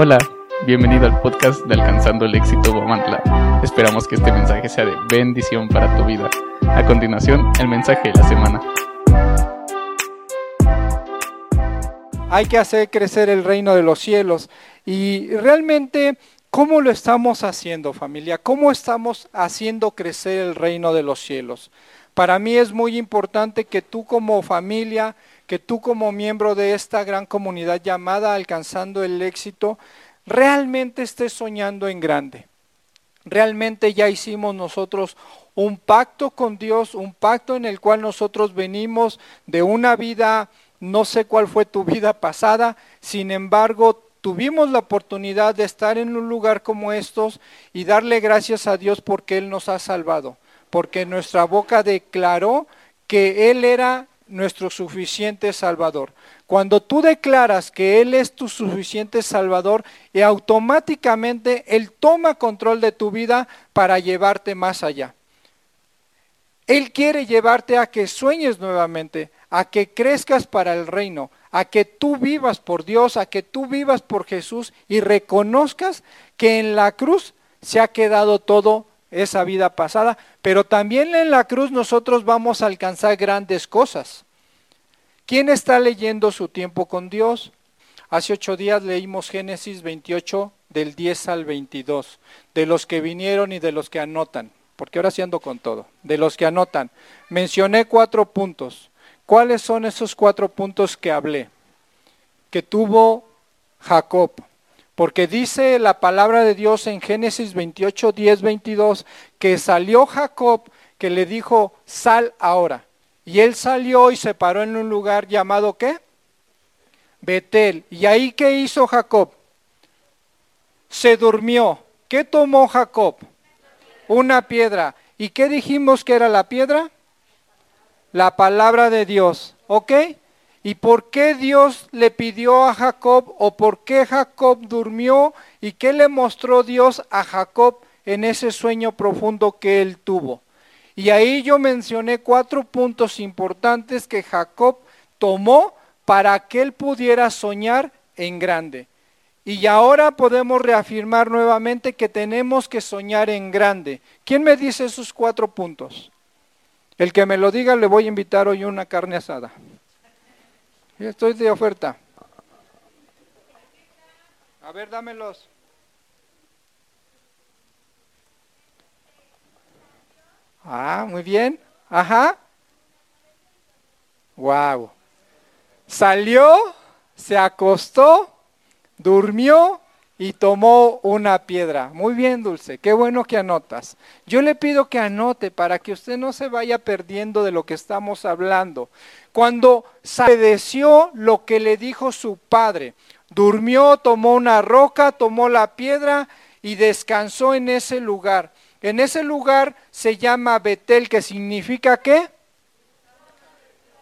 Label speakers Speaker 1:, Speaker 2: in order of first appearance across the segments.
Speaker 1: Hola, bienvenido al podcast de Alcanzando el Éxito Guamantla. Esperamos que este mensaje sea de bendición para tu vida. A continuación, el mensaje de la semana.
Speaker 2: Hay que hacer crecer el reino de los cielos y realmente ¿Cómo lo estamos haciendo familia? ¿Cómo estamos haciendo crecer el reino de los cielos? Para mí es muy importante que tú como familia, que tú como miembro de esta gran comunidad llamada Alcanzando el Éxito, realmente estés soñando en grande. Realmente ya hicimos nosotros un pacto con Dios, un pacto en el cual nosotros venimos de una vida, no sé cuál fue tu vida pasada, sin embargo tuvimos la oportunidad de estar en un lugar como estos y darle gracias a Dios porque Él nos ha salvado, porque nuestra boca declaró que Él era nuestro suficiente Salvador. Cuando tú declaras que Él es tu suficiente Salvador, y automáticamente Él toma control de tu vida para llevarte más allá. Él quiere llevarte a que sueñes nuevamente, a que crezcas para el reino, a que tú vivas por Dios, a que tú vivas por Jesús y reconozcas que en la cruz se ha quedado todo esa vida pasada, pero también en la cruz nosotros vamos a alcanzar grandes cosas. ¿Quién está leyendo su tiempo con Dios? Hace ocho días leímos Génesis 28 del 10 al 22, de los que vinieron y de los que anotan, porque ahora sí ando con todo, de los que anotan. Mencioné cuatro puntos. ¿Cuáles son esos cuatro puntos que hablé? Que tuvo Jacob. Porque dice la palabra de Dios en Génesis 28, 10, 22, que salió Jacob, que le dijo, sal ahora. Y él salió y se paró en un lugar llamado ¿qué? Betel. ¿Y ahí qué hizo Jacob? Se durmió. ¿Qué tomó Jacob? Una piedra. ¿Y qué dijimos que era la piedra? la palabra de Dios. ¿Ok? ¿Y por qué Dios le pidió a Jacob o por qué Jacob durmió y qué le mostró Dios a Jacob en ese sueño profundo que él tuvo? Y ahí yo mencioné cuatro puntos importantes que Jacob tomó para que él pudiera soñar en grande. Y ahora podemos reafirmar nuevamente que tenemos que soñar en grande. ¿Quién me dice esos cuatro puntos? El que me lo diga le voy a invitar hoy una carne asada. Estoy de oferta. A ver, dámelos. Ah, muy bien. Ajá. Wow. Salió, se acostó, durmió y tomó una piedra. Muy bien, Dulce, qué bueno que anotas. Yo le pido que anote para que usted no se vaya perdiendo de lo que estamos hablando. Cuando obedeció lo que le dijo su padre, durmió, tomó una roca, tomó la piedra y descansó en ese lugar. En ese lugar se llama Betel, que significa qué?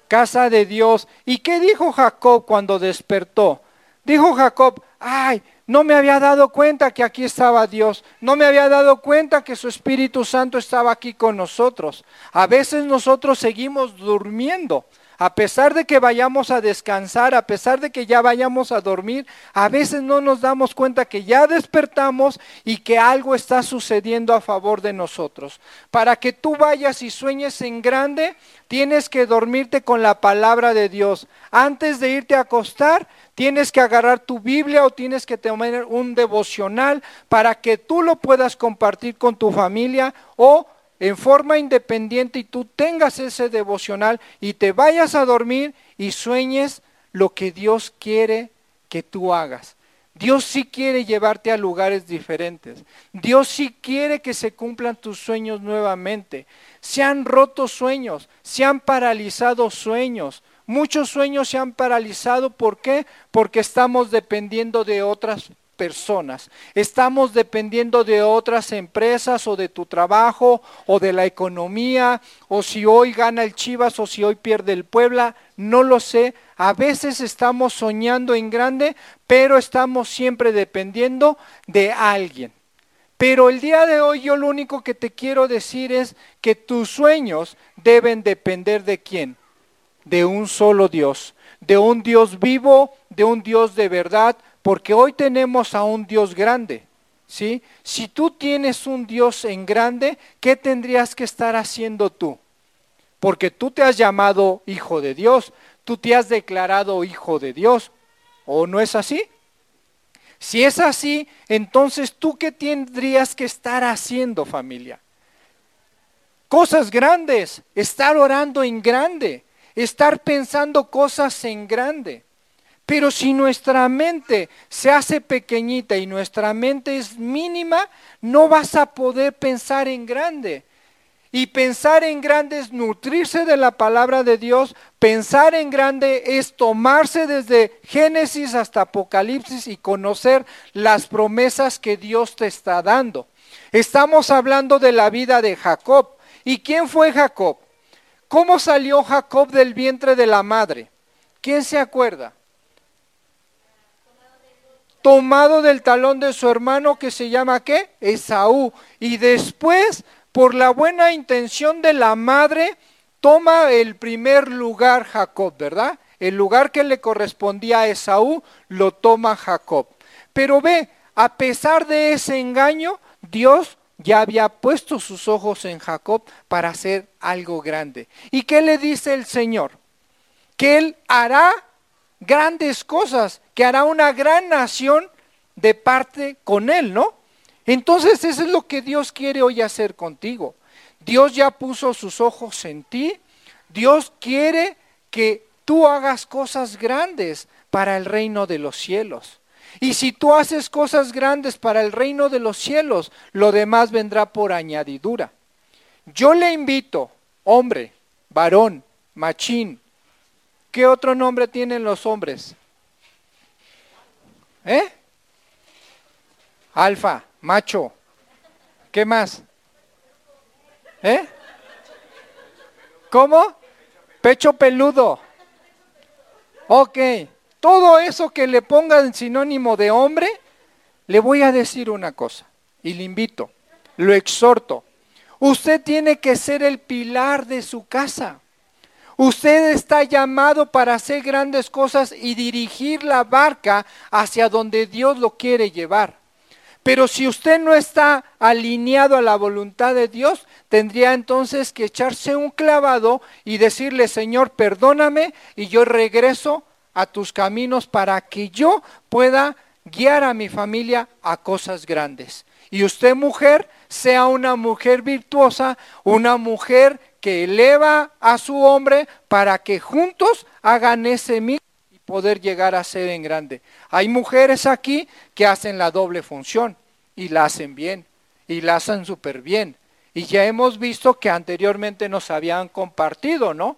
Speaker 2: Casa de Dios. ¿Y qué dijo Jacob cuando despertó? Dijo Jacob, ay, no me había dado cuenta que aquí estaba Dios. No me había dado cuenta que su Espíritu Santo estaba aquí con nosotros. A veces nosotros seguimos durmiendo. A pesar de que vayamos a descansar, a pesar de que ya vayamos a dormir, a veces no nos damos cuenta que ya despertamos y que algo está sucediendo a favor de nosotros. Para que tú vayas y sueñes en grande, tienes que dormirte con la palabra de Dios. Antes de irte a acostar, tienes que agarrar tu Biblia o tienes que tomar un devocional para que tú lo puedas compartir con tu familia o en forma independiente y tú tengas ese devocional y te vayas a dormir y sueñes lo que Dios quiere que tú hagas. Dios sí quiere llevarte a lugares diferentes. Dios sí quiere que se cumplan tus sueños nuevamente. Se han roto sueños, se han paralizado sueños. Muchos sueños se han paralizado. ¿Por qué? Porque estamos dependiendo de otras personas. Estamos dependiendo de otras empresas o de tu trabajo o de la economía o si hoy gana el Chivas o si hoy pierde el Puebla, no lo sé. A veces estamos soñando en grande, pero estamos siempre dependiendo de alguien. Pero el día de hoy yo lo único que te quiero decir es que tus sueños deben depender de quién? De un solo Dios, de un Dios vivo, de un Dios de verdad, porque hoy tenemos a un Dios grande. ¿sí? Si tú tienes un Dios en grande, ¿qué tendrías que estar haciendo tú? Porque tú te has llamado hijo de Dios, tú te has declarado hijo de Dios, ¿o no es así? Si es así, entonces tú qué tendrías que estar haciendo familia? Cosas grandes, estar orando en grande, estar pensando cosas en grande. Pero si nuestra mente se hace pequeñita y nuestra mente es mínima, no vas a poder pensar en grande. Y pensar en grande es nutrirse de la palabra de Dios. Pensar en grande es tomarse desde Génesis hasta Apocalipsis y conocer las promesas que Dios te está dando. Estamos hablando de la vida de Jacob. ¿Y quién fue Jacob? ¿Cómo salió Jacob del vientre de la madre? ¿Quién se acuerda? Tomado del talón de su hermano que se llama qué? Esaú. Y después por la buena intención de la madre, toma el primer lugar Jacob, ¿verdad? El lugar que le correspondía a Esaú lo toma Jacob. Pero ve, a pesar de ese engaño, Dios ya había puesto sus ojos en Jacob para hacer algo grande. ¿Y qué le dice el Señor? Que Él hará grandes cosas, que hará una gran nación de parte con Él, ¿no? Entonces eso es lo que Dios quiere hoy hacer contigo. Dios ya puso sus ojos en ti. Dios quiere que tú hagas cosas grandes para el reino de los cielos. Y si tú haces cosas grandes para el reino de los cielos, lo demás vendrá por añadidura. Yo le invito, hombre, varón, machín, ¿qué otro nombre tienen los hombres? ¿Eh? Alfa, macho. ¿Qué más? ¿Eh? ¿Cómo? Pecho peludo. Ok, todo eso que le pongan sinónimo de hombre, le voy a decir una cosa y le invito, lo exhorto. Usted tiene que ser el pilar de su casa. Usted está llamado para hacer grandes cosas y dirigir la barca hacia donde Dios lo quiere llevar. Pero si usted no está alineado a la voluntad de Dios, tendría entonces que echarse un clavado y decirle, Señor, perdóname y yo regreso a tus caminos para que yo pueda guiar a mi familia a cosas grandes. Y usted mujer, sea una mujer virtuosa, una mujer que eleva a su hombre para que juntos hagan ese mismo poder llegar a ser en grande. Hay mujeres aquí que hacen la doble función y la hacen bien y la hacen súper bien. Y ya hemos visto que anteriormente nos habían compartido, ¿no?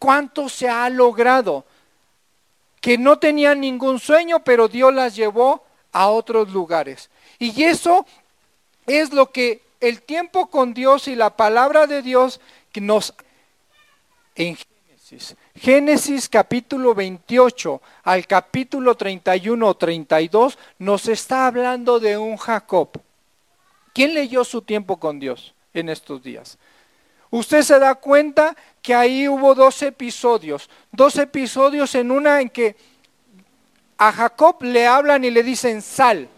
Speaker 2: ¿Cuánto se ha logrado? Que no tenían ningún sueño, pero Dios las llevó a otros lugares. Y eso es lo que el tiempo con Dios y la palabra de Dios nos en Génesis. capítulo 28 al capítulo 31 o 32 nos está hablando de un Jacob. ¿Quién leyó su tiempo con Dios en estos días? Usted se da cuenta que ahí hubo dos episodios, dos episodios en una en que a Jacob le hablan y le dicen sal.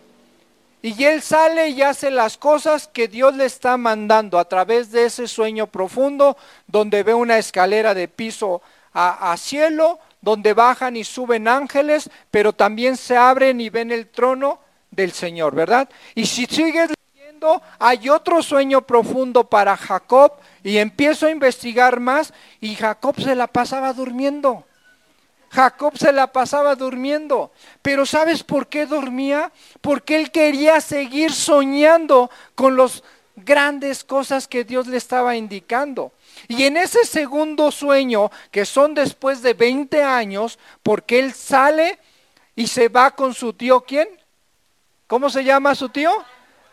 Speaker 2: Y él sale y hace las cosas que Dios le está mandando a través de ese sueño profundo donde ve una escalera de piso a, cielo, donde bajan y suben ángeles, pero también se abren y ven el trono del Señor, ¿verdad? Y si sigues hay otro sueño profundo para Jacob y empiezo a investigar más y Jacob se la pasaba durmiendo. Jacob se la pasaba durmiendo. Pero ¿sabes por qué dormía? Porque él quería seguir soñando con las grandes cosas que Dios le estaba indicando. Y en ese segundo sueño, que son después de 20 años, porque él sale y se va con su tío, ¿quién? ¿Cómo se llama su tío?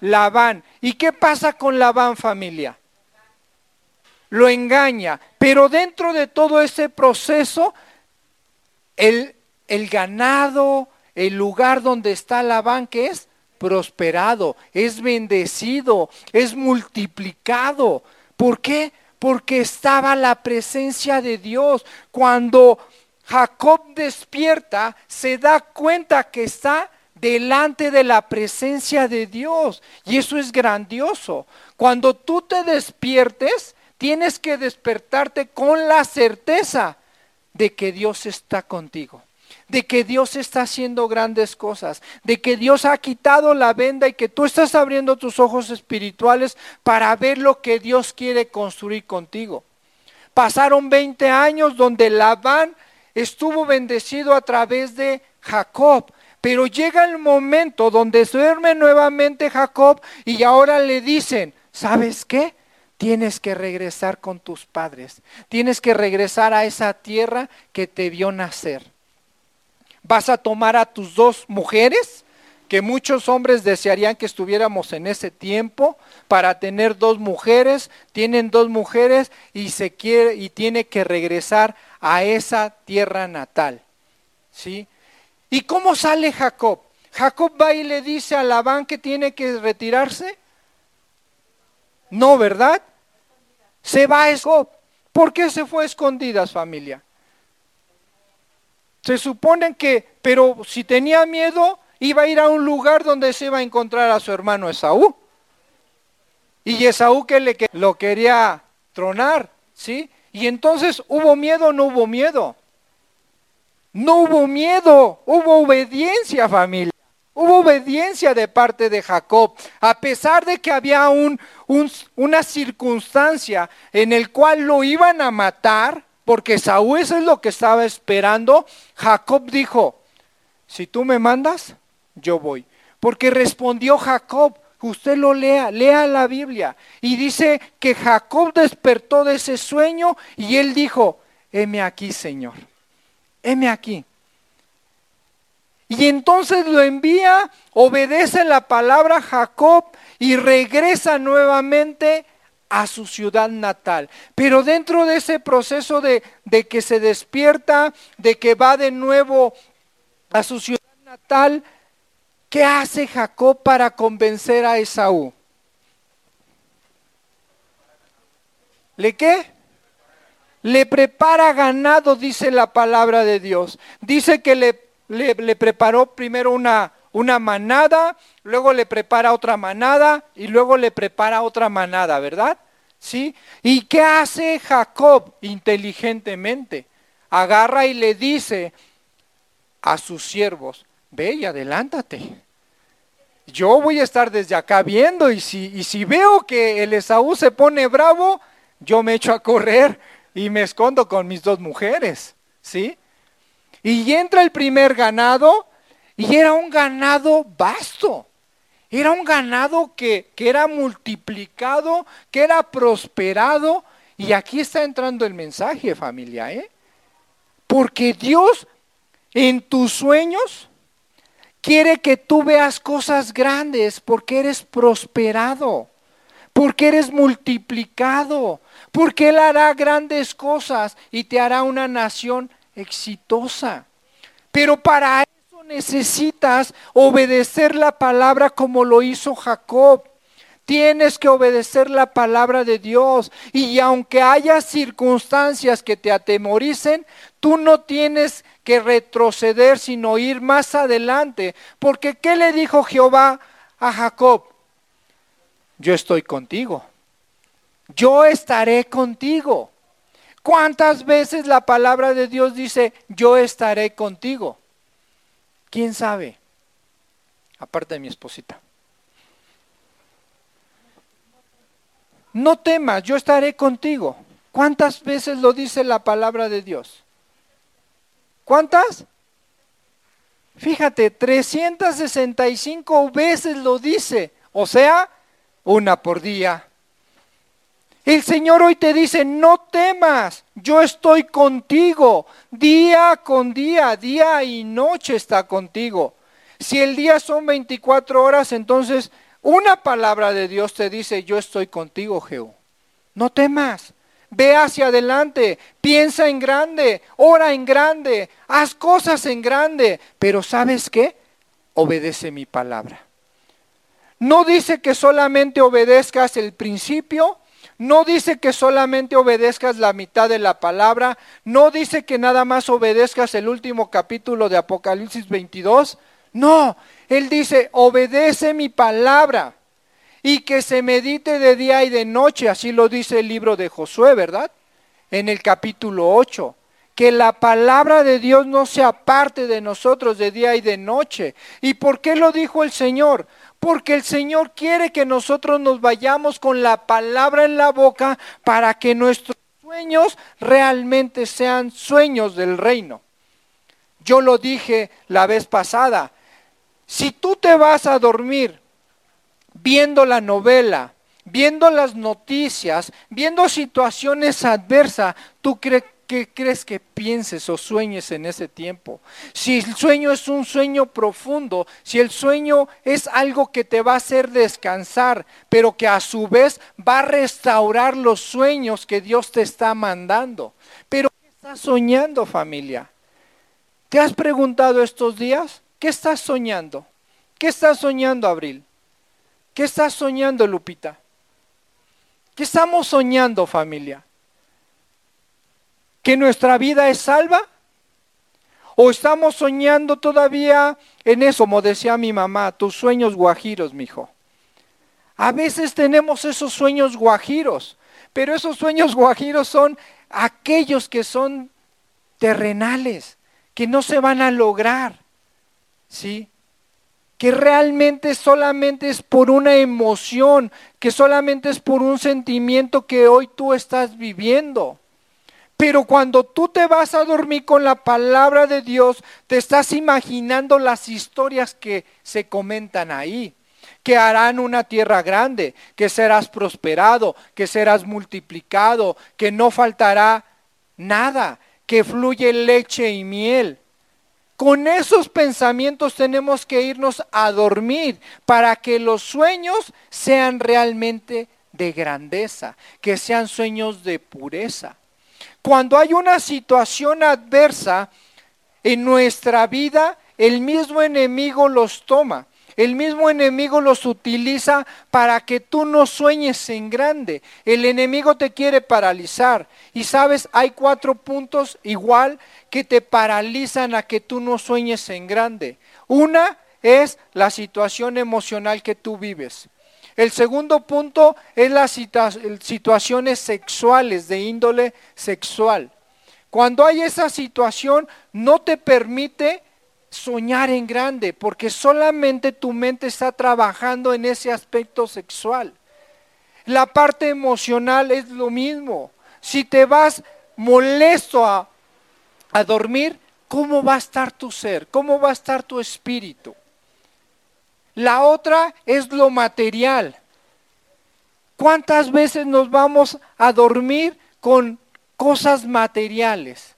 Speaker 2: Labán. ¿Y qué pasa con Labán familia? Lo engaña. Pero dentro de todo ese proceso, el, el ganado, el lugar donde está Labán, ¿qué es? Prosperado, es bendecido, es multiplicado. ¿Por qué? Porque estaba la presencia de Dios. Cuando Jacob despierta, se da cuenta que está delante de la presencia de Dios. Y eso es grandioso. Cuando tú te despiertes, tienes que despertarte con la certeza de que Dios está contigo de que Dios está haciendo grandes cosas, de que Dios ha quitado la venda y que tú estás abriendo tus ojos espirituales para ver lo que Dios quiere construir contigo. Pasaron 20 años donde Labán estuvo bendecido a través de Jacob, pero llega el momento donde duerme nuevamente Jacob y ahora le dicen, ¿sabes qué? Tienes que regresar con tus padres, tienes que regresar a esa tierra que te vio nacer. Vas a tomar a tus dos mujeres, que muchos hombres desearían que estuviéramos en ese tiempo para tener dos mujeres, tienen dos mujeres y se quiere y tiene que regresar a esa tierra natal. ¿Sí? ¿Y cómo sale Jacob? Jacob va y le dice a Labán que tiene que retirarse. No, ¿verdad? Se va a Jacob. ¿Por qué se fue a escondidas, familia? Se supone que, pero si tenía miedo, iba a ir a un lugar donde se iba a encontrar a su hermano Esaú. Y Esaú que le, lo quería tronar, ¿sí? Y entonces, ¿hubo miedo no hubo miedo? No hubo miedo, hubo obediencia familia. Hubo obediencia de parte de Jacob, a pesar de que había un, una circunstancia en el cual lo iban a matar, porque Saúl eso es lo que estaba esperando. Jacob dijo, si tú me mandas, yo voy. Porque respondió Jacob, usted lo lea, lea la Biblia. Y dice que Jacob despertó de ese sueño y él dijo, heme aquí, Señor heme aquí. Y entonces lo envía, obedece la palabra Jacob y regresa nuevamente a su ciudad natal. Pero dentro de ese proceso de, de, que se despierta, de que va de nuevo a su ciudad natal, ¿qué hace Jacob para convencer a Esaú? ¿Le qué? Le prepara ganado, dice la palabra de Dios. Dice que le, le, preparó primero una, una manada, luego le prepara otra manada y luego le prepara otra manada, ¿verdad? ¿Sí? ¿Y qué hace Jacob inteligentemente? Agarra y le dice a sus siervos, ve y adelántate. Yo voy a estar desde acá viendo y si, y si veo que el Esaú se pone bravo, yo me echo a correr y me escondo con mis dos mujeres, ¿sí? Y entra el primer ganado y era un ganado vasto. Era un ganado que, que era multiplicado, que era prosperado. Y aquí está entrando el mensaje, familia, ¿eh? Porque Dios en tus sueños quiere que tú veas cosas grandes porque eres prosperado, porque eres multiplicado, porque Él hará grandes cosas y te hará una nación exitosa. Pero para eso necesitas obedecer la palabra como lo hizo Jacob. Tienes que obedecer la palabra de Dios. Y aunque haya circunstancias que te atemoricen, tú no tienes que retroceder, sino ir más adelante. Porque ¿qué le dijo Jehová a Jacob? Yo estoy contigo yo estaré contigo. ¿Cuántas veces la palabra de Dios dice, yo estaré contigo? ¿Quién sabe? Aparte de mi esposita. No temas, yo estaré contigo. ¿Cuántas veces lo dice la palabra de Dios? ¿Cuántas? Fíjate, 365 veces lo dice, o sea, una por día, el Señor hoy te dice, no temas, yo estoy contigo, día con día, día y noche está contigo. Si el día son 24 horas, entonces una palabra de Dios te dice, yo estoy contigo, Jehová. No temas, ve hacia adelante, piensa en grande, ora en grande, haz cosas en grande, pero ¿sabes qué? Obedece mi palabra. No dice que solamente obedezcas el principio, no dice que solamente obedezcas la mitad de la palabra, no dice que nada más obedezcas el último capítulo de Apocalipsis 22. No, Él dice, obedece mi palabra y que se medite de día y de noche, así lo dice el libro de Josué, ¿verdad? En el capítulo 8 que la palabra de Dios no se aparte de nosotros de día y de noche. ¿Y por qué lo dijo el Señor? Porque el Señor quiere que nosotros nos vayamos con la palabra en la boca para que nuestros sueños realmente sean sueños del reino. Yo lo dije la vez pasada, si tú te vas a dormir viendo la novela, viendo las noticias, viendo situaciones adversas, ¿tú crees ¿Qué crees que pienses o sueñes en ese tiempo? Si el sueño es un sueño profundo, si el sueño es algo que te va a hacer descansar, pero que a su vez va a restaurar los sueños que Dios te está mandando. Pero ¿qué estás soñando familia? ¿Te has preguntado estos días? ¿Qué estás soñando? ¿Qué estás soñando, Abril? ¿Qué estás soñando, Lupita? ¿Qué estamos soñando, familia? ¿Que nuestra vida es salva? ¿O estamos soñando todavía en eso, como decía mi mamá, tus sueños guajiros, mijo? A veces tenemos esos sueños guajiros, pero esos sueños guajiros son aquellos que son terrenales, que no se van a lograr. ¿Sí? que realmente solamente es por una emoción, que solamente es por un sentimiento que hoy tú estás viviendo. Pero cuando tú te vas a dormir con la palabra de Dios, te estás imaginando las historias que se comentan ahí que harán una tierra grande, que serás prosperado, que serás multiplicado, que no faltará nada, que fluye leche y miel. Con esos pensamientos tenemos que irnos a dormir para que los sueños sean realmente de grandeza, que sean sueños de pureza. Cuando hay una situación adversa en nuestra vida, el mismo enemigo los toma. El mismo enemigo los utiliza para que tú no sueñes en grande. El enemigo te quiere paralizar. Y sabes, hay cuatro puntos igual que te paralizan a que tú no sueñes en grande. Una es la situación emocional que tú vives. El segundo punto es las situaciones sexuales, de índole sexual. Cuando hay esa situación, no te permite soñar en grande, porque solamente tu mente está trabajando en ese aspecto sexual. La parte emocional es lo mismo. Si te vas molesto a, a dormir, ¿cómo va a estar tu ser? ¿Cómo va a estar tu espíritu? La otra es lo material. ¿Cuántas veces nos vamos a dormir con cosas materiales?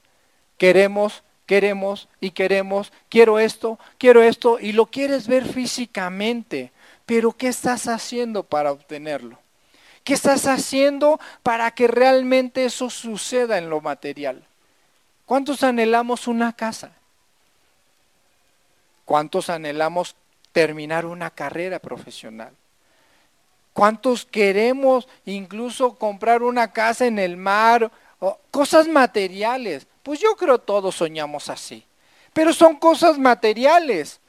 Speaker 2: Queremos queremos y queremos, quiero esto, quiero esto, y lo quieres ver físicamente, pero ¿qué estás haciendo para obtenerlo? ¿Qué estás haciendo para que realmente eso suceda en lo material? ¿Cuántos anhelamos una casa? ¿Cuántos anhelamos terminar una carrera profesional? ¿Cuántos queremos incluso comprar una casa en el mar? cosas materiales. Pues yo creo todos soñamos así. Pero son cosas materiales.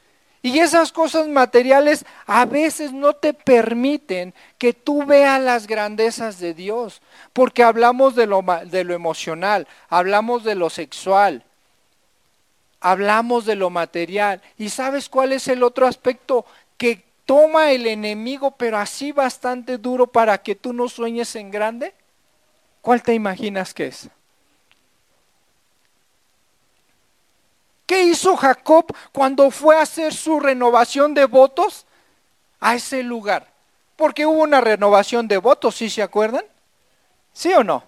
Speaker 2: Y esas cosas materiales a veces no te permiten que tú veas las grandezas de Dios, porque hablamos de lo, de lo emocional, hablamos de lo sexual, hablamos de lo material. ¿Y sabes cuál es el otro aspecto que toma el enemigo, pero así bastante duro para que tú no sueñes en grande? ¿Cuál te imaginas que es? ¿Qué hizo Jacob cuando fue a hacer su renovación de votos a ese lugar? Porque hubo una renovación de votos, ¿sí se acuerdan? ¿Sí o no?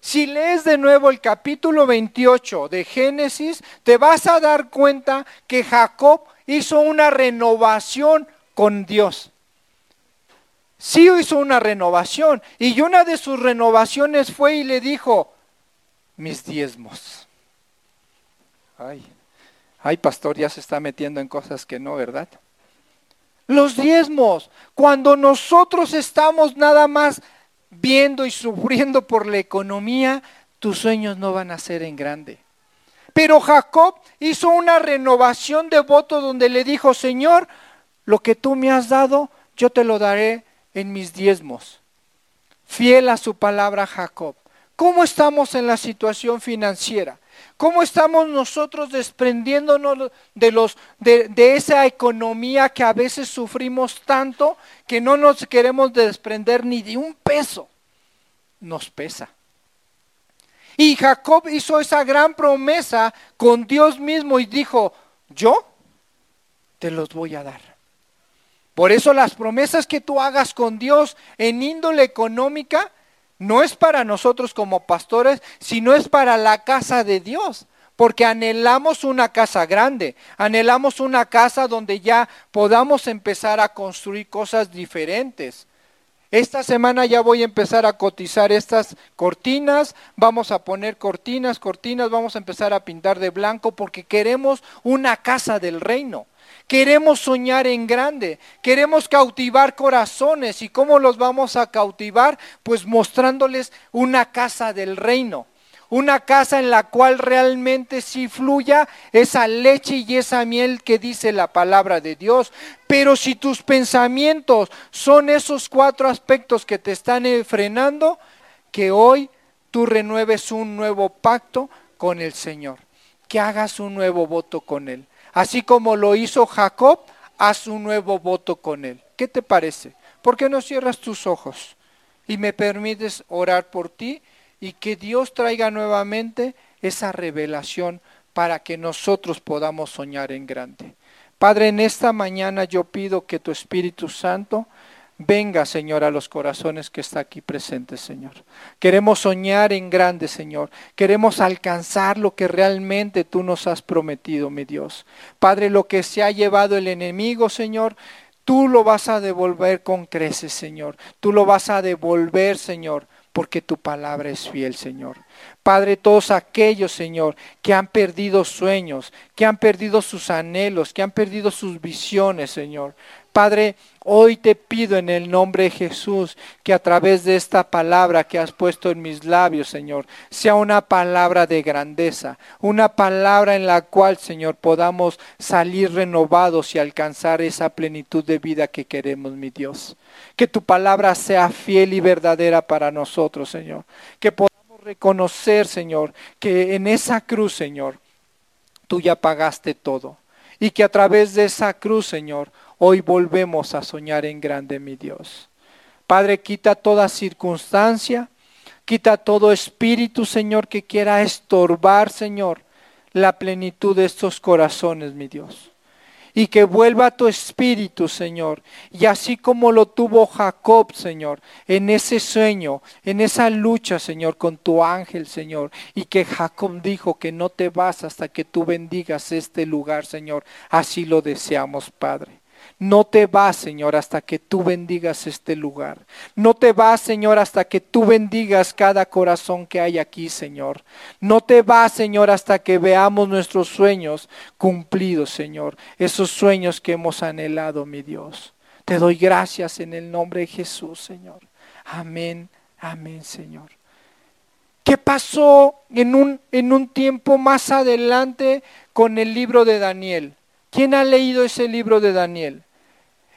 Speaker 2: Si lees de nuevo el capítulo 28 de Génesis, te vas a dar cuenta que Jacob hizo una renovación con Dios. Sí hizo una renovación y una de sus renovaciones fue y le dijo, mis diezmos. Ay, Ay, pastor, ya se está metiendo en cosas que no, ¿verdad? Los diezmos, cuando nosotros estamos nada más viendo y sufriendo por la economía, tus sueños no van a ser en grande. Pero Jacob hizo una renovación de voto donde le dijo, Señor, lo que tú me has dado, yo te lo daré en mis diezmos. Fiel a su palabra Jacob. ¿Cómo estamos en la situación financiera? ¿Cómo estamos nosotros desprendiéndonos de, los, de, esa economía que a veces sufrimos tanto que no nos queremos desprender ni de un peso? Nos pesa. Y Jacob hizo esa gran promesa con Dios mismo y dijo, yo te los voy a dar. Por eso las promesas que tú hagas con Dios en índole económica no es para nosotros como pastores, sino es para la casa de Dios. Porque anhelamos una casa grande, anhelamos una casa donde ya podamos empezar a construir cosas diferentes. Esta semana ya voy a empezar a cotizar estas cortinas, vamos a poner cortinas, cortinas, vamos a empezar a pintar de blanco porque queremos una casa del reino. Queremos soñar en grande, queremos cautivar corazones. ¿Y cómo los vamos a cautivar? Pues mostrándoles una casa del reino una casa en la cual realmente sí fluya esa leche y esa miel que dice la palabra de Dios. Pero si tus pensamientos son esos cuatro aspectos que te están frenando, que hoy tú renueves un nuevo pacto con el Señor, que hagas un nuevo voto con Él. Así como lo hizo Jacob, haz un nuevo voto con Él. ¿Qué te parece? ¿Por qué no cierras tus ojos y me permites orar por ti y que Dios traiga nuevamente esa revelación para que nosotros podamos soñar en grande. Padre, en esta mañana yo pido que tu Espíritu Santo venga, Señor, a los corazones que está aquí presentes, Señor. Queremos soñar en grande, Señor. Queremos alcanzar lo que realmente tú nos has prometido, mi Dios. Padre, lo que se ha llevado el enemigo, Señor, tú lo vas a devolver con creces, Señor. Tú lo vas a devolver, Señor porque tu palabra es fiel, Señor. Padre, todos aquellos, Señor, que han perdido sueños, que han perdido sus anhelos, que han perdido sus visiones, Señor. Padre, hoy te pido en el nombre de Jesús que a través de esta palabra que has puesto en mis labios, Señor, sea una palabra de grandeza, una palabra en la cual, Señor, podamos salir renovados y alcanzar esa plenitud de vida que queremos, mi Dios. Que tu palabra sea fiel y verdadera para nosotros, Señor. Que podamos reconocer, Señor, que en esa cruz, Señor, tú ya pagaste todo. Y que a través de esa cruz, Señor, Hoy volvemos a soñar en grande, mi Dios. Padre, quita toda circunstancia, quita todo espíritu, Señor, que quiera estorbar, Señor, la plenitud de estos corazones, mi Dios. Y que vuelva tu espíritu, Señor. Y así como lo tuvo Jacob, Señor, en ese sueño, en esa lucha, Señor, con tu ángel, Señor. Y que Jacob dijo que no te vas hasta que tú bendigas este lugar, Señor. Así lo deseamos, Padre. No te vas, Señor, hasta que tú bendigas este lugar. No te vas, Señor, hasta que tú bendigas cada corazón que hay aquí, Señor. No te vas, Señor, hasta que veamos nuestros sueños cumplidos, Señor. Esos sueños que hemos anhelado, mi Dios. Te doy gracias en el nombre de Jesús, Señor. Amén, amén, Señor. ¿Qué pasó en un, en un tiempo más adelante con el libro de Daniel? ¿Quién ha leído ese libro de Daniel?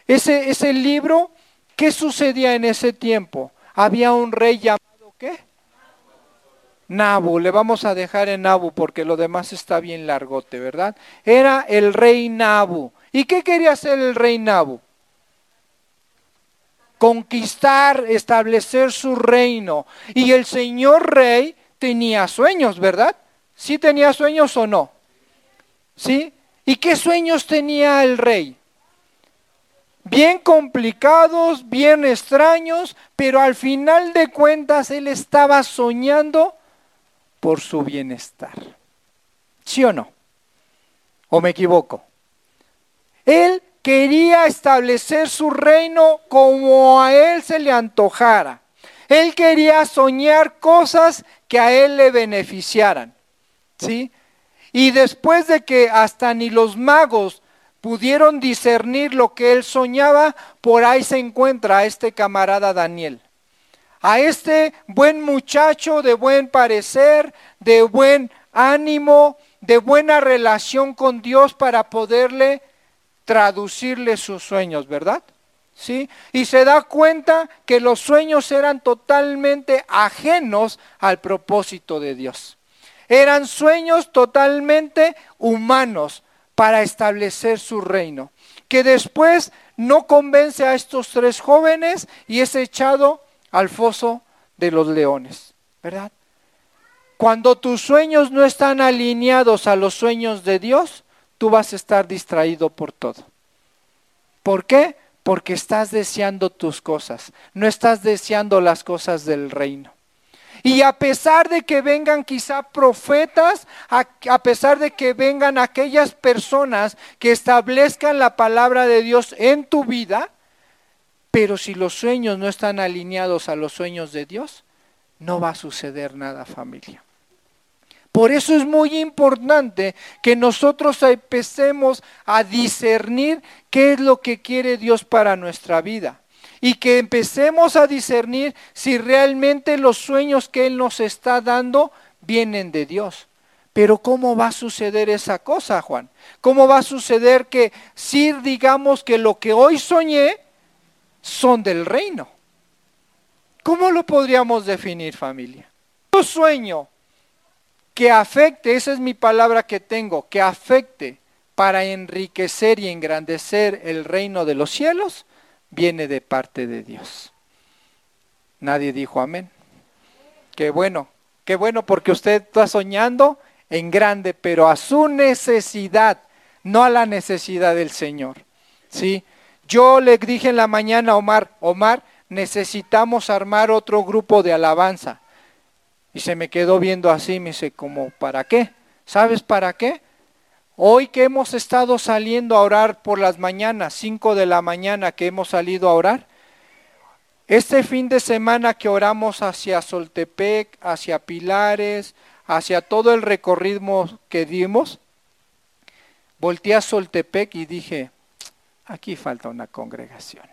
Speaker 2: Ese, ese libro, ¿qué sucedía en ese tiempo? Había un rey llamado ¿qué? Nabu, le vamos a dejar en Nabu porque lo demás está bien largote, ¿verdad? Era el rey Nabu. ¿Y qué quería hacer el rey Nabu? Conquistar, establecer su reino. Y el señor rey tenía sueños, ¿verdad? ¿Sí tenía sueños o no? ¿Sí? ¿Y qué sueños tenía el rey? Bien complicados, bien extraños, pero al final de cuentas él estaba soñando por su bienestar. ¿Sí o no? ¿O me equivoco? Él quería establecer su reino como a él se le antojara. Él quería soñar cosas que a él le beneficiaran. ¿Sí? Y después de que hasta ni los magos pudieron discernir lo que él soñaba, por ahí se encuentra a este camarada Daniel. A este buen muchacho de buen parecer, de buen ánimo, de buena relación con Dios para poderle traducirle sus sueños, ¿verdad? ¿Sí? Y se da cuenta que los sueños eran totalmente ajenos al propósito de Dios. Eran sueños totalmente humanos para establecer su reino, que después no convence a estos tres jóvenes y es echado al foso de los leones, ¿verdad? Cuando tus sueños no están alineados a los sueños de Dios, tú vas a estar distraído por todo. ¿Por qué? Porque estás deseando tus cosas, no estás deseando las cosas del reino. Y a pesar de que vengan quizá profetas, a, pesar de que vengan aquellas personas que establezcan la palabra de Dios en tu vida, pero si los sueños no están alineados a los sueños de Dios, no va a suceder nada familia. Por eso es muy importante que nosotros empecemos a discernir qué es lo que quiere Dios para nuestra vida y que empecemos a discernir si realmente los sueños que Él nos está dando vienen de Dios. Pero ¿cómo va a suceder esa cosa, Juan? ¿Cómo va a suceder que si digamos que lo que hoy soñé son del reino? ¿Cómo lo podríamos definir, familia? Un sueño que afecte, esa es mi palabra que tengo, que afecte para enriquecer y engrandecer el reino de los cielos, viene de parte de Dios. Nadie dijo amén. Qué bueno, qué bueno porque usted está soñando en grande, pero a su necesidad, no a la necesidad del Señor. ¿Sí? Yo le dije en la mañana a Omar, Omar, necesitamos armar otro grupo de alabanza. Y se me quedó viendo así, me dice, como, ¿para qué? ¿Sabes para qué? Hoy que hemos estado saliendo a orar por las mañanas, 5 de la mañana que hemos salido a orar, este fin de semana que oramos hacia Soltepec, hacia Pilares, hacia todo el recorrido que dimos, volteé a Soltepec y dije, aquí falta una congregación.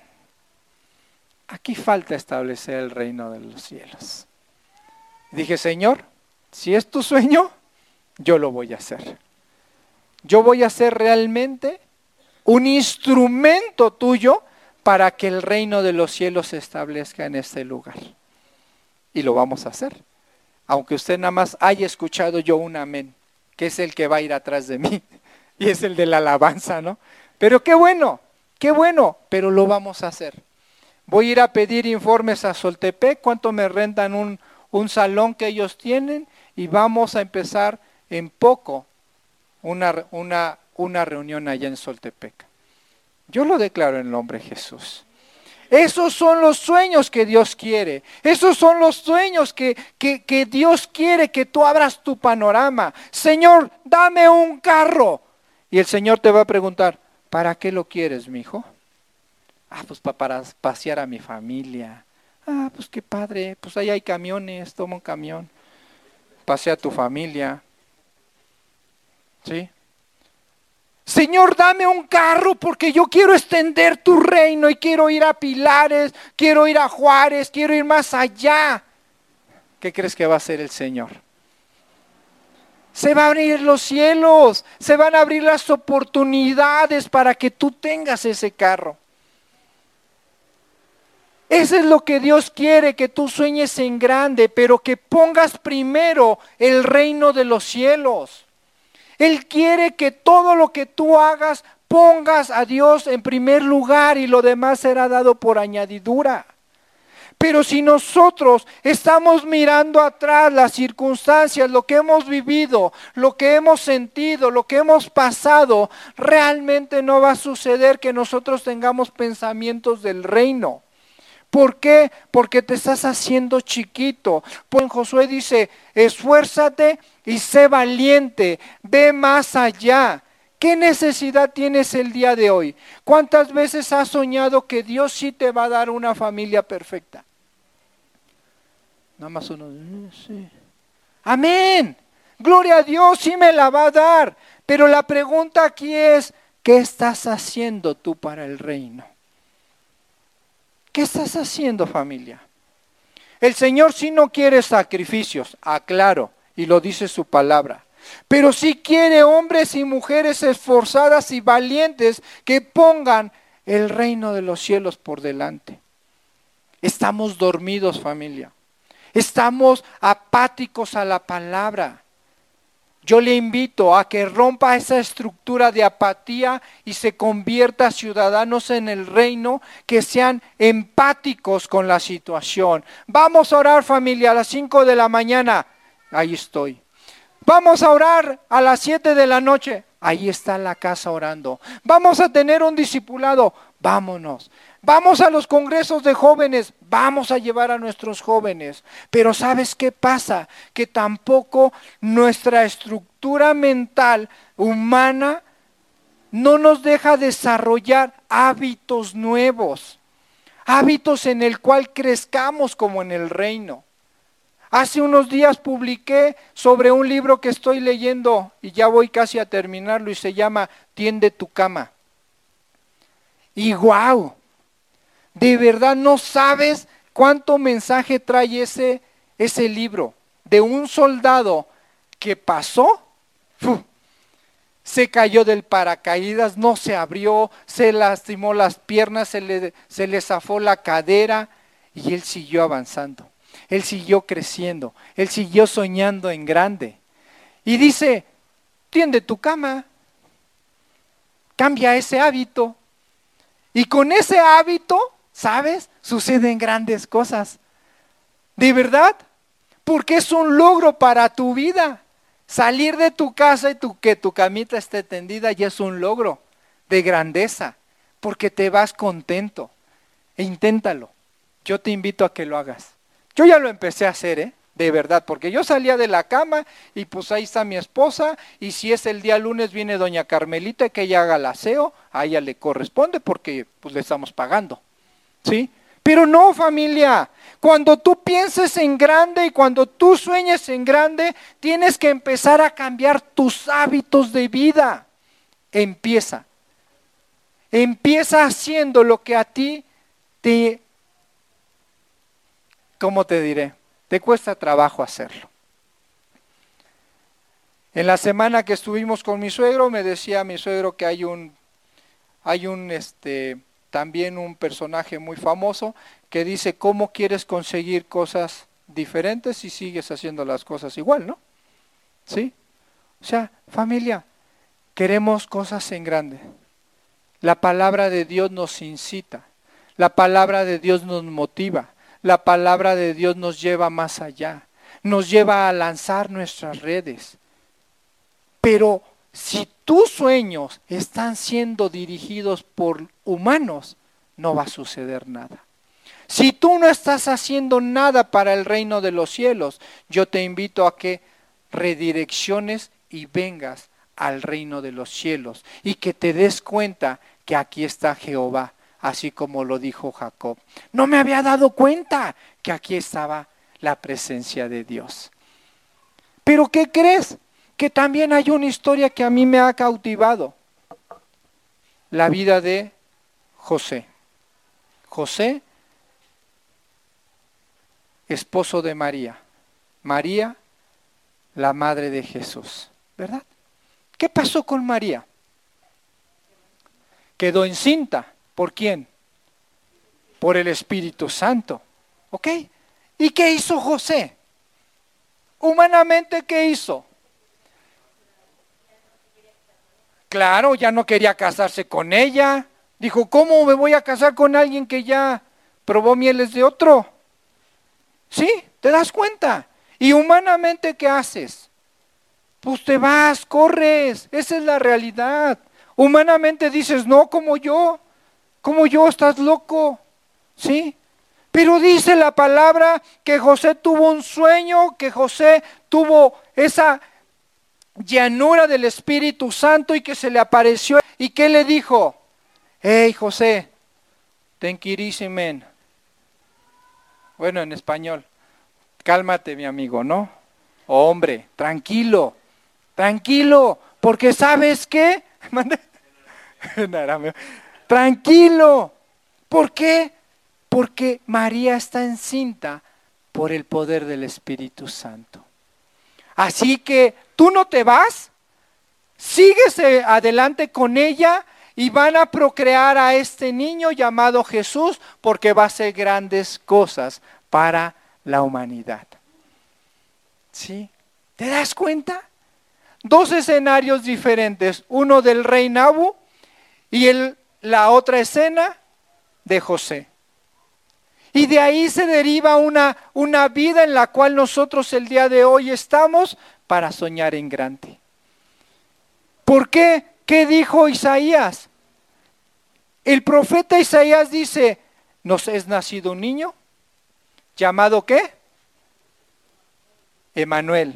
Speaker 2: Aquí falta establecer el reino de los cielos. dije, Señor, si es tu sueño, yo lo voy a hacer. Yo voy a ser realmente un instrumento tuyo para que el reino de los cielos se establezca en este lugar. Y lo vamos a hacer. Aunque usted nada más haya escuchado yo un amén, que es el que va a ir atrás de mí. Y es el de la alabanza, ¿no? Pero qué bueno, qué bueno, pero lo vamos a hacer. Voy a ir a pedir informes a Soltepec, cuánto me rentan un, un salón que ellos tienen y vamos a empezar en poco una, una, una reunión allá en Soltepec. Yo lo declaro en el nombre de Jesús. Esos son los sueños que Dios quiere. Esos son los sueños que, que, que, Dios quiere que tú abras tu panorama. Señor, dame un carro. Y el Señor te va a preguntar, ¿para qué lo quieres, mi hijo? Ah, pues para pasear a mi familia. Ah, pues qué padre. Pues ahí hay camiones, toma un camión. Pasea a tu familia. ¿Sí? Señor, dame un carro porque yo quiero extender tu reino y quiero ir a Pilares, quiero ir a Juárez, quiero ir más allá. ¿Qué crees que va a hacer el Señor? Se van a abrir los cielos, se van a abrir las oportunidades para que tú tengas ese carro. Eso es lo que Dios quiere, que tú sueñes en grande, pero que pongas primero el reino de los cielos. Él quiere que todo lo que tú hagas pongas a Dios en primer lugar y lo demás será dado por añadidura. Pero si nosotros estamos mirando atrás las circunstancias, lo que hemos vivido, lo que hemos sentido, lo que hemos pasado, realmente no va a suceder que nosotros tengamos pensamientos del reino. ¿Por qué? Porque te estás haciendo chiquito. Pues Josué dice, esfuérzate y sé valiente, ve más allá. ¿Qué necesidad tienes el día de hoy? ¿Cuántas veces has soñado que Dios sí te va a dar una familia perfecta? Nada más uno. Eh, sí. Amén. Gloria a Dios, sí me la va a dar. Pero la pregunta aquí es, ¿qué estás haciendo tú para el reino? ¿Qué estás haciendo familia? El Señor sí no quiere sacrificios, aclaro, y lo dice su palabra. pero sí quiere hombres y mujeres esforzadas y valientes que pongan el reino de los cielos por delante. Estamos dormidos, familia. Estamos apáticos a la palabra. Yo le invito a que rompa esa estructura de apatía y se convierta ciudadanos en el reino que sean empáticos con la situación. Vamos a orar familia a las 5 de la mañana. Ahí estoy. Vamos a orar a las 7 de la noche. Ahí está la casa orando. Vamos a tener un discipulado. Vámonos. Vamos a los congresos de jóvenes, vamos a llevar a nuestros jóvenes. Pero ¿sabes qué pasa? Que tampoco nuestra estructura mental humana no nos deja desarrollar hábitos nuevos, hábitos en el cual crezcamos como en el reino. Hace unos días publiqué sobre un libro que estoy leyendo y ya voy casi a terminarlo y se llama Tiende tu cama. Y guau, de verdad no sabes cuánto mensaje trae ese, ese libro de un soldado que pasó, se cayó del paracaídas, no se abrió, se lastimó las piernas, se le, se le zafó la cadera y él siguió avanzando, él siguió creciendo, él siguió soñando en grande. Y dice, tiende tu cama, cambia ese hábito. Y con ese hábito ¿Sabes? Suceden grandes cosas. ¿De verdad? Porque es un logro para tu vida. Salir de tu casa y que tu camita esté tendida ya es un logro de grandeza, porque te vas contento. E inténtalo. Yo te invito a que lo hagas. Yo ya lo empecé a hacer, ¿eh? De verdad, porque yo salía de la cama y pues ahí está mi esposa y si es el día lunes viene doña Carmelita que ella haga el aseo, a ella le corresponde porque pues le estamos pagando. ¿Sí? Pero no familia, cuando tú pienses en grande y cuando tú sueñes en grande, tienes que empezar a cambiar tus hábitos de vida. Empieza. Empieza haciendo lo que a ti te, ¿cómo te diré? Te cuesta trabajo hacerlo. En la semana que estuvimos con mi suegro, me decía mi suegro que hay un, hay un, este, también un personaje muy famoso que dice, ¿cómo quieres conseguir cosas diferentes si sigues haciendo las cosas igual, no? ¿Sí? O sea, familia, queremos cosas en grande. La palabra de Dios nos incita, la palabra de Dios nos motiva, la palabra de Dios nos lleva más allá, nos lleva a lanzar nuestras redes. Pero si tus sueños están siendo dirigidos por humanos, no va a suceder nada. Si tú no estás haciendo nada para el reino de los cielos, yo te invito a que redirecciones y vengas al reino de los cielos y que te des cuenta que aquí está Jehová, así como lo dijo Jacob. No me había dado cuenta que aquí estaba la presencia de Dios. Pero ¿qué crees? Que también hay una historia que a mí me ha cautivado. La vida de José. José, esposo de María. María, la madre de Jesús. ¿Verdad? ¿Qué pasó con María? Quedó encinta. ¿Por quién? Por el Espíritu Santo. ¿Ok? ¿Y qué hizo José? Humanamente, ¿qué hizo? Claro, ya no quería casarse con ella. Dijo, ¿cómo me voy a casar con alguien que ya probó mieles de otro? ¿Sí? ¿Te das cuenta? ¿Y humanamente qué haces? Pues te vas, corres. Esa es la realidad. Humanamente dices, no, como yo. Como yo, estás loco. ¿Sí? Pero dice la palabra que José tuvo un sueño, que José tuvo esa llanura del Espíritu Santo y que se le apareció. ¿Y qué le dijo? Hey José, ten. Bueno, en español, cálmate mi amigo, ¿no? hombre, tranquilo, tranquilo, porque sabes qué? tranquilo. ¿Por qué? Porque María está encinta por el poder del Espíritu Santo. Así que tú no te vas, sigues adelante con ella y van a procrear a este niño llamado Jesús porque va a hacer grandes cosas para la humanidad. ¿Sí? ¿Te das cuenta? Dos escenarios diferentes, uno del rey Nabu y el, la otra escena de José. Y de ahí se deriva una, una vida en la cual nosotros el día de hoy estamos para soñar en grande. ¿Por qué? ¿Qué dijo Isaías? El profeta Isaías dice, ¿nos es nacido un niño? ¿Llamado qué? Emanuel.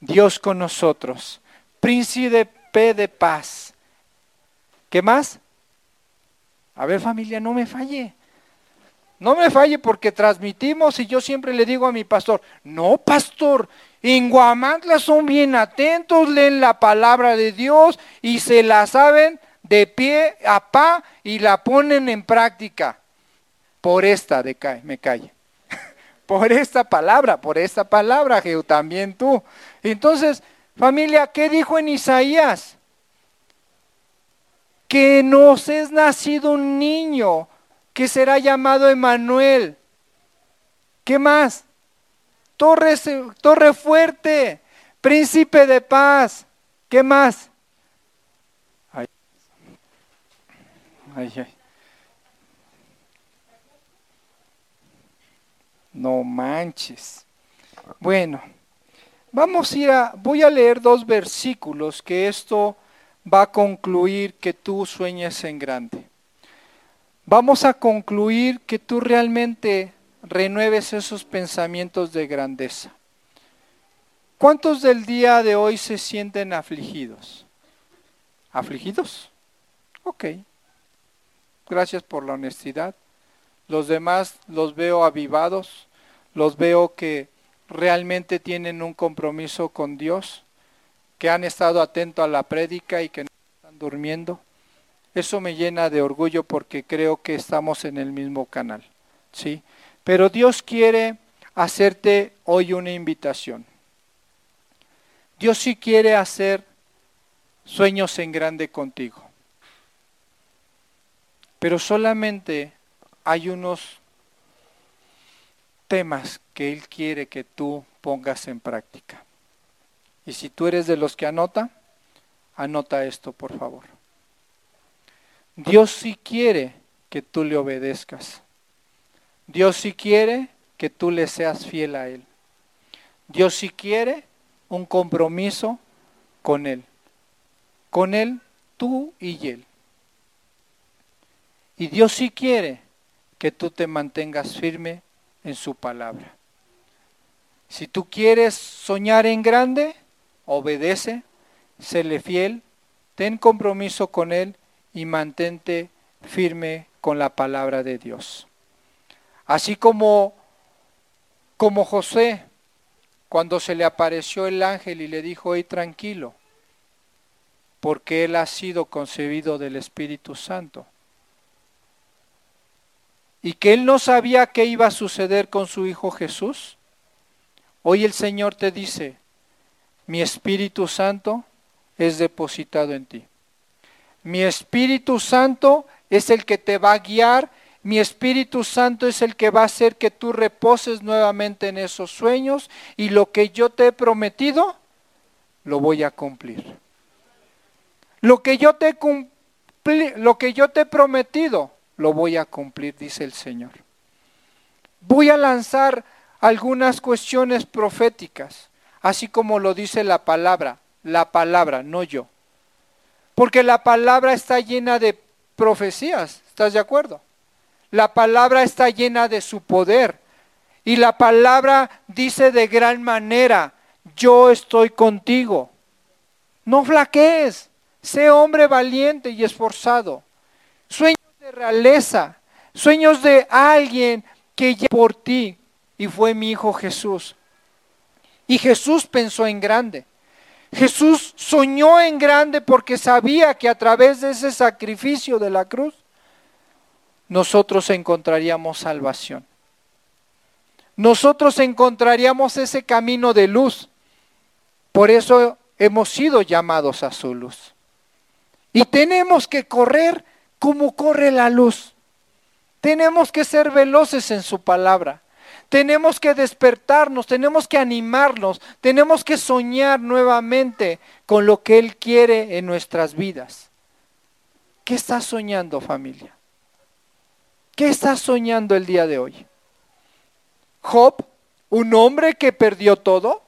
Speaker 2: Dios con nosotros. Príncipe de paz. ¿Qué más? A ver familia, no me falle. No me falle porque transmitimos y yo siempre le digo a mi pastor, no pastor, en Guamantla son bien atentos, leen la palabra de Dios y se la saben de pie a pa y la ponen en práctica. Por esta me calle. por esta palabra, por esta palabra, Jehu, también tú. Entonces, familia, ¿qué dijo en Isaías? Que nos es nacido un niño que será llamado Emanuel. ¿Qué más? Torre, torre fuerte, príncipe de paz. ¿Qué más? Ay. Ay. No manches. Bueno, vamos a ir a, voy a leer dos versículos que esto va a concluir que tú sueñes en grande vamos a concluir que tú realmente renueves esos pensamientos de grandeza. ¿Cuántos del día de hoy se sienten afligidos? ¿Afligidos? Ok. Gracias por la honestidad. Los demás los veo avivados, los veo que realmente tienen un compromiso con Dios, que han estado atentos a la prédica y que no están durmiendo. Eso me llena de orgullo porque creo que estamos en el mismo canal. ¿sí? Pero Dios quiere hacerte hoy una invitación. Dios sí quiere hacer sueños en grande contigo. Pero solamente hay unos temas que Él quiere que tú pongas en práctica. Y si tú eres de los que anota, anota esto, por favor. Dios sí quiere que tú le obedezcas. Dios sí quiere que tú le seas fiel a Él. Dios sí quiere un compromiso con Él. Con Él, tú y Él. Y Dios sí quiere que tú te mantengas firme en su palabra. Si tú quieres soñar en grande, obedece, séle fiel, ten compromiso con Él y mantente firme con la palabra de Dios. Así como, como José, cuando se le apareció el ángel y le dijo, hey tranquilo, porque él ha sido concebido del Espíritu Santo. Y que él no sabía qué iba a suceder con su Hijo Jesús. Hoy el Señor te dice, mi Espíritu Santo es depositado en ti. Mi Espíritu Santo es el que te va a guiar. Mi Espíritu Santo es el que va a hacer que tú reposes nuevamente en esos sueños y lo que yo te he prometido, lo voy a cumplir. Lo que yo te, lo que yo te he prometido, lo voy a cumplir, dice el Señor. Voy a lanzar algunas cuestiones proféticas, así como lo dice la palabra, la palabra, no yo. Porque la palabra está llena de profecías, ¿estás de acuerdo? La palabra está llena de su poder. Y la palabra dice de gran manera, yo estoy contigo. No flaquees, sé hombre valiente y esforzado. Sueños de realeza, sueños de alguien que ya por ti y fue mi hijo Jesús. Y Jesús pensó en grande. Jesús soñó en grande porque sabía que a través de ese sacrificio de la cruz nosotros encontraríamos salvación. Nosotros encontraríamos ese camino de luz. Por eso hemos sido llamados a su luz. Y tenemos que correr como corre la luz. Tenemos que ser veloces en su palabra. Tenemos que despertarnos, tenemos que animarnos, tenemos que soñar nuevamente con lo que Él quiere en nuestras vidas. ¿Qué estás soñando familia? ¿Qué estás soñando el día de hoy? Job, un hombre que perdió todo,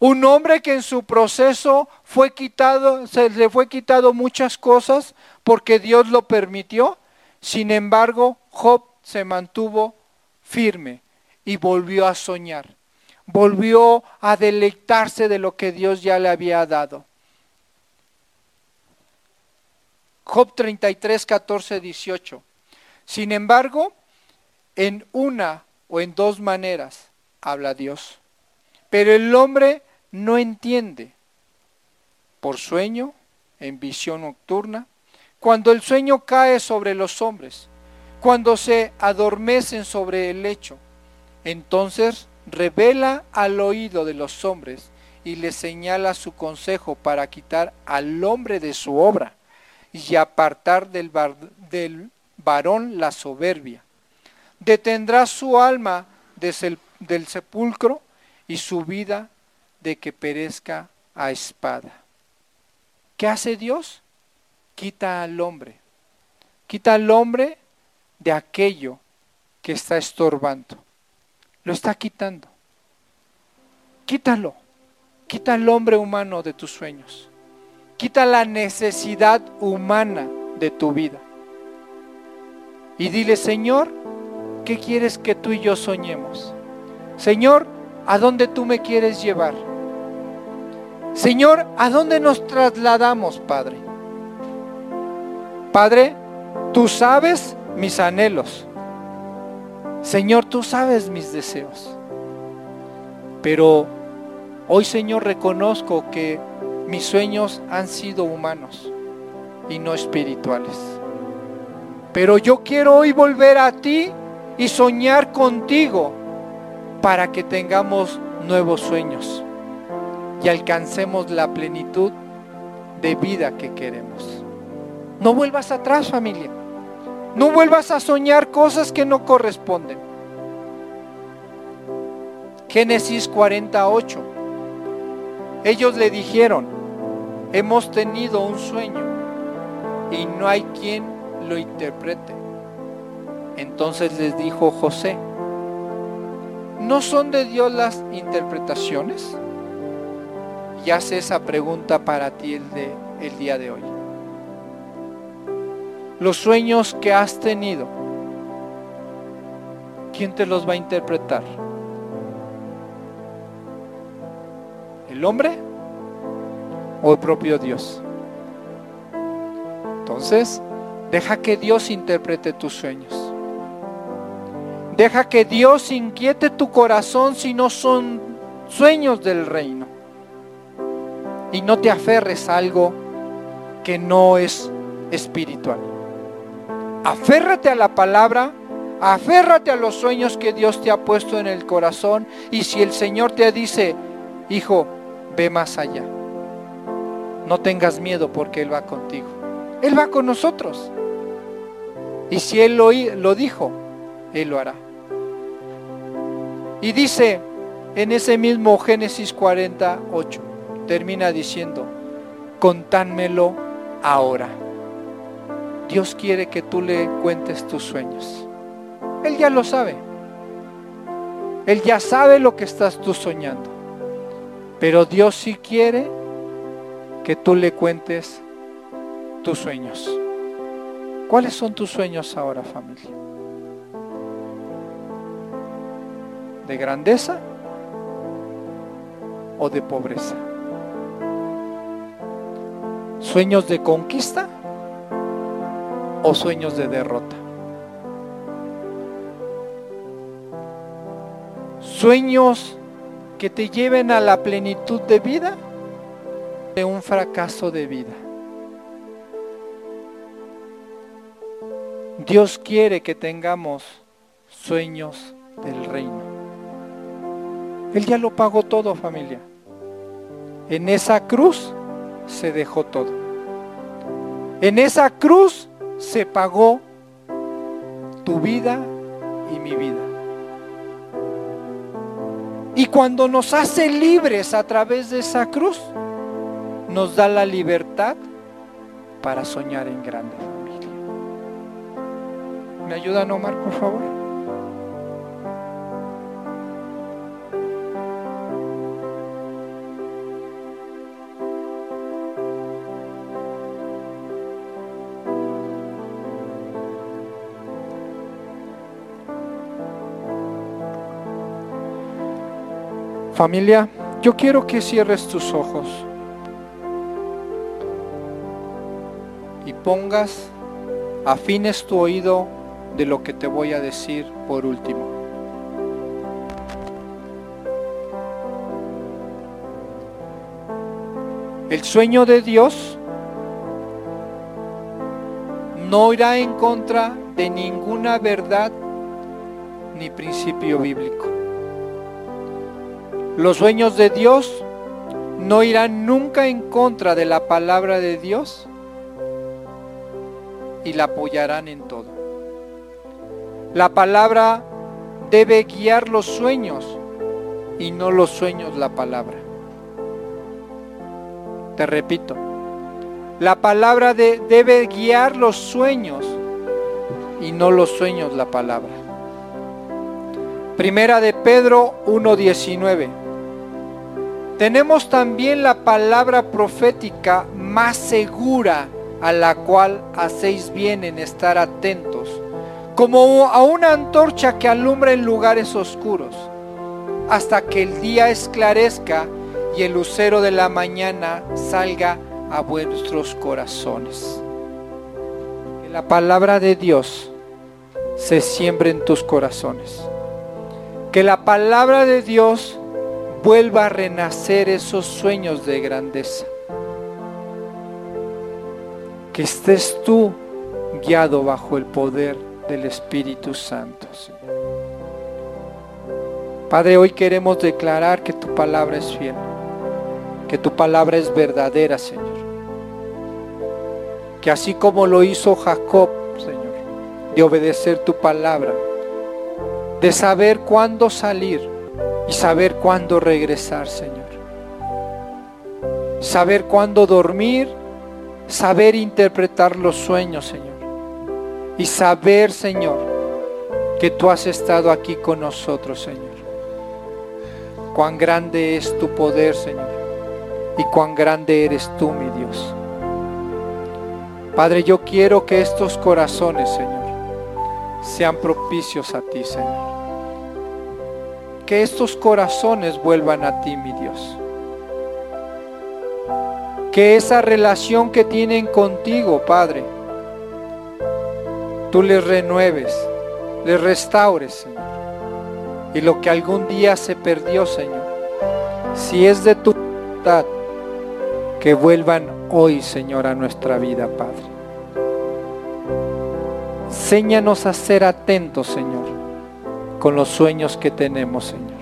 Speaker 2: un hombre que en su proceso fue quitado, se le fue quitado muchas cosas porque Dios lo permitió. Sin embargo, Job se mantuvo firme y volvió a soñar. Volvió a deleitarse de lo que Dios ya le había dado. Job 33, 14, 18. Sin embargo, en una o en dos maneras habla Dios. Pero el hombre no entiende. Por sueño, en visión nocturna, cuando el sueño cae sobre los hombres, cuando se adormecen sobre el lecho, entonces revela al oído de los hombres y le señala su consejo para quitar al hombre de su obra y apartar del, varón la soberbia. Detendrá su alma del sepulcro y su vida de que perezca a espada. ¿Qué hace Dios? Quita al hombre. Quita al hombre de aquello que está estorbando. Lo está quitando. Quítalo. Quita al hombre humano de tus sueños. Quita la necesidad humana de tu vida. Y dile, Señor, ¿qué quieres que tú y yo soñemos? Señor, ¿a dónde tú me quieres llevar? Señor, ¿a dónde nos trasladamos, Padre? Padre, tú sabes mis anhelos. Señor, tú sabes mis deseos. Pero hoy, Señor, reconozco que mis sueños han sido humanos y no espirituales. Pero yo quiero hoy volver a ti y soñar contigo para que tengamos nuevos sueños y alcancemos la plenitud de vida que queremos. No vuelvas atrás familia. No vuelvas a soñar cosas que no corresponden. Génesis 48. Ellos le dijeron, hemos tenido un sueño y no hay quien lo interprete. Entonces les dijo José, ¿no son de Dios las interpretaciones? Y hace esa pregunta para ti el, el día de hoy. Los sueños que has tenido, ¿quién te los va a interpretar? ¿El hombre o el propio Dios? Entonces, deja que Dios interprete tus sueños. Deja que Dios inquiete tu corazón si no son sueños del reino. Y no te aferres a algo que no es espiritual. Aférrate a la palabra, aférrate a los sueños que Dios te ha puesto en el corazón. Y si el Señor te dice, hijo, ve más allá. No tengas miedo porque Él va contigo. Él va con nosotros. Y si Él lo, lo dijo, Él lo hará. Y dice en ese mismo Génesis 48, termina diciendo, contánmelo ahora. Dios quiere que tú le cuentes tus sueños. Él ya lo sabe. Él ya sabe lo que estás tú soñando. Pero Dios sí quiere que tú le cuentes tus sueños. ¿Cuáles son tus sueños ahora, familia? ¿De grandeza o de pobreza? ¿Sueños de conquista o sueños de derrota? ¿Sueños que te lleven a la plenitud de vida de un fracaso de vida? Dios quiere que tengamos sueños del reino. Él ya lo pagó todo, familia. En esa cruz se dejó todo. En esa cruz se pagó tu vida y mi vida. Y cuando nos hace libres a través de esa cruz, nos da la libertad para soñar en grande familia. ¿Me ayudan, Omar, por favor? Familia, yo quiero que cierres tus ojos y pongas, afines tu oído de lo que te voy a decir por último. El sueño de Dios no irá en contra de ninguna verdad ni principio bíblico. Los sueños de Dios no irán nunca en contra de la palabra de Dios y la apoyarán en todo. La palabra debe guiar los sueños y no los sueños la palabra. Te repito, la palabra debe guiar los sueños y no los sueños la palabra. Primera de Pedro 1.19 tenemos también la palabra profética más segura a la cual hacéis bien en estar atentos, como a una antorcha que alumbra en lugares oscuros, hasta que el día esclarezca y el lucero de la mañana salga a vuestros corazones. Que la palabra de Dios se siembre en tus corazones. Que la palabra de Dios vuelva a renacer esos sueños de grandeza. Que estés tú guiado bajo el poder del Espíritu Santo. Padre, hoy queremos declarar que tu palabra es fiel, que tu palabra es verdadera, Señor. Que así como lo hizo Jacob, Señor, de obedecer tu palabra, de saber cuándo salir, y saber cuándo regresar, Señor. Saber cuándo dormir, saber interpretar los sueños, Señor. Y saber, Señor, que tú has estado aquí con nosotros, Señor. Cuán grande es tu poder, Señor. Y cuán grande eres tú, mi Dios. Padre, yo quiero que estos corazones, Señor, sean propicios a ti, Señor que estos corazones vuelvan a ti, mi Dios. Que esa relación que tienen contigo, Padre, tú les renueves, les restaures, Señor. Y lo que algún día se perdió, Señor, si es de tu voluntad, que vuelvan hoy, Señor, a nuestra vida, Padre. Enséñanos a ser atentos, Señor con los sueños que tenemos, Señor.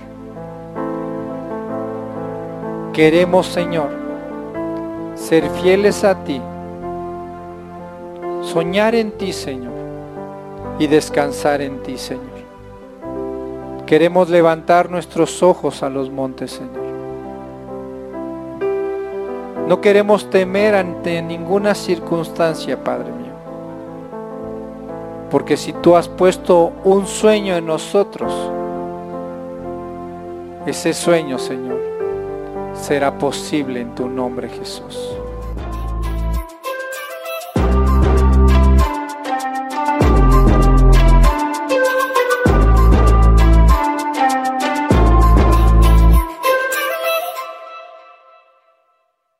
Speaker 2: Queremos, Señor, ser fieles a ti, soñar en ti, Señor, y descansar en ti, Señor. Queremos levantar nuestros ojos a los montes, Señor. No queremos temer ante ninguna circunstancia, Padre mío. Porque si tú has puesto un sueño en nosotros, ese sueño, Señor, será posible en tu nombre, Jesús.